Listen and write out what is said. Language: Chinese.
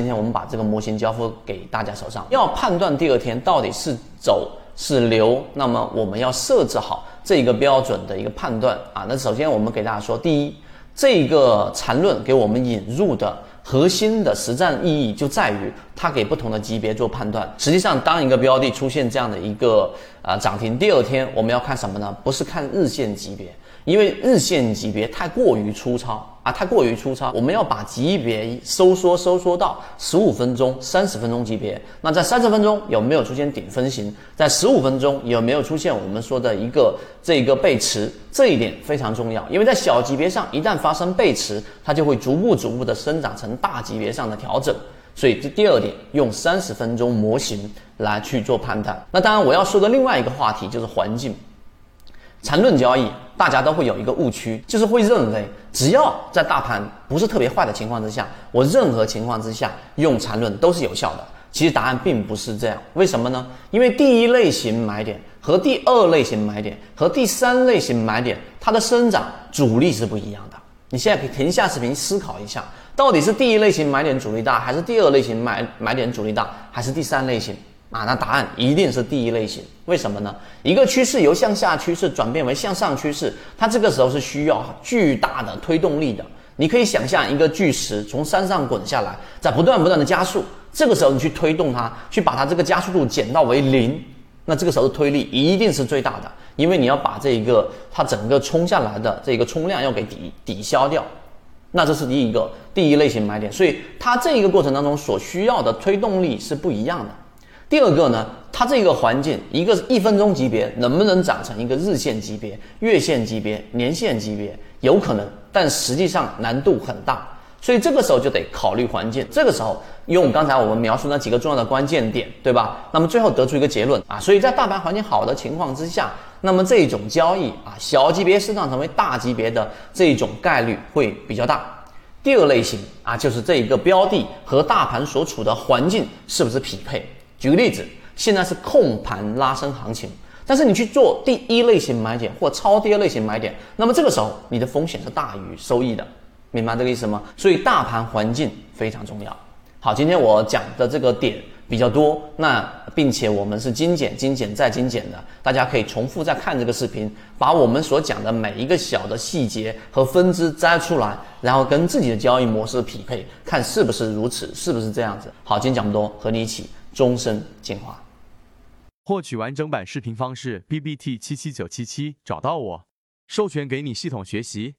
今天我们把这个模型交付给大家手上，要判断第二天到底是走是留，那么我们要设置好这个标准的一个判断啊。那首先我们给大家说，第一，这个缠论给我们引入的核心的实战意义就在于它给不同的级别做判断。实际上，当一个标的出现这样的一个啊涨停，第二天我们要看什么呢？不是看日线级别。因为日线级别太过于粗糙啊，太过于粗糙，我们要把级别收缩收缩到十五分钟、三十分钟级别。那在三十分钟有没有出现顶分型？在十五分钟有没有出现我们说的一个这个背驰？这一点非常重要，因为在小级别上一旦发生背驰，它就会逐步逐步的生长成大级别上的调整。所以这第二点，用三十分钟模型来去做判断。那当然我要说的另外一个话题就是环境。缠论交易，大家都会有一个误区，就是会认为只要在大盘不是特别坏的情况之下，我任何情况之下用缠论都是有效的。其实答案并不是这样，为什么呢？因为第一类型买点和第二类型买点和第三类型买点，它的生长主力是不一样的。你现在可以停下视频思考一下，到底是第一类型买点主力大，还是第二类型买买点主力大，还是第三类型？啊，那答案一定是第一类型。为什么呢？一个趋势由向下趋势转变为向上趋势，它这个时候是需要巨大的推动力的。你可以想象一个巨石从山上滚下来，在不断不断的加速，这个时候你去推动它，去把它这个加速度减到为零，那这个时候的推力一定是最大的，因为你要把这一个它整个冲下来的这个冲量要给抵抵消掉。那这是第一个第一类型买点，所以它这一个过程当中所需要的推动力是不一样的。第二个呢，它这个环境，一个一分钟级别能不能涨成一个日线级别、月线级别、年线级别，有可能，但实际上难度很大，所以这个时候就得考虑环境。这个时候用刚才我们描述那几个重要的关键点，对吧？那么最后得出一个结论啊，所以在大盘环境好的情况之下，那么这种交易啊，小级别市场成为大级别的这种概率会比较大。第二类型啊，就是这一个标的和大盘所处的环境是不是匹配？举个例子，现在是控盘拉升行情，但是你去做第一类型买点或超跌类型买点，那么这个时候你的风险是大于收益的，明白这个意思吗？所以大盘环境非常重要。好，今天我讲的这个点比较多，那并且我们是精简、精简再精简的，大家可以重复再看这个视频，把我们所讲的每一个小的细节和分支摘出来，然后跟自己的交易模式匹配，看是不是如此，是不是这样子。好，今天讲不多，和你一起。终身进化。获取完整版视频方式：B B T 七七九七七，找到我，授权给你系统学习。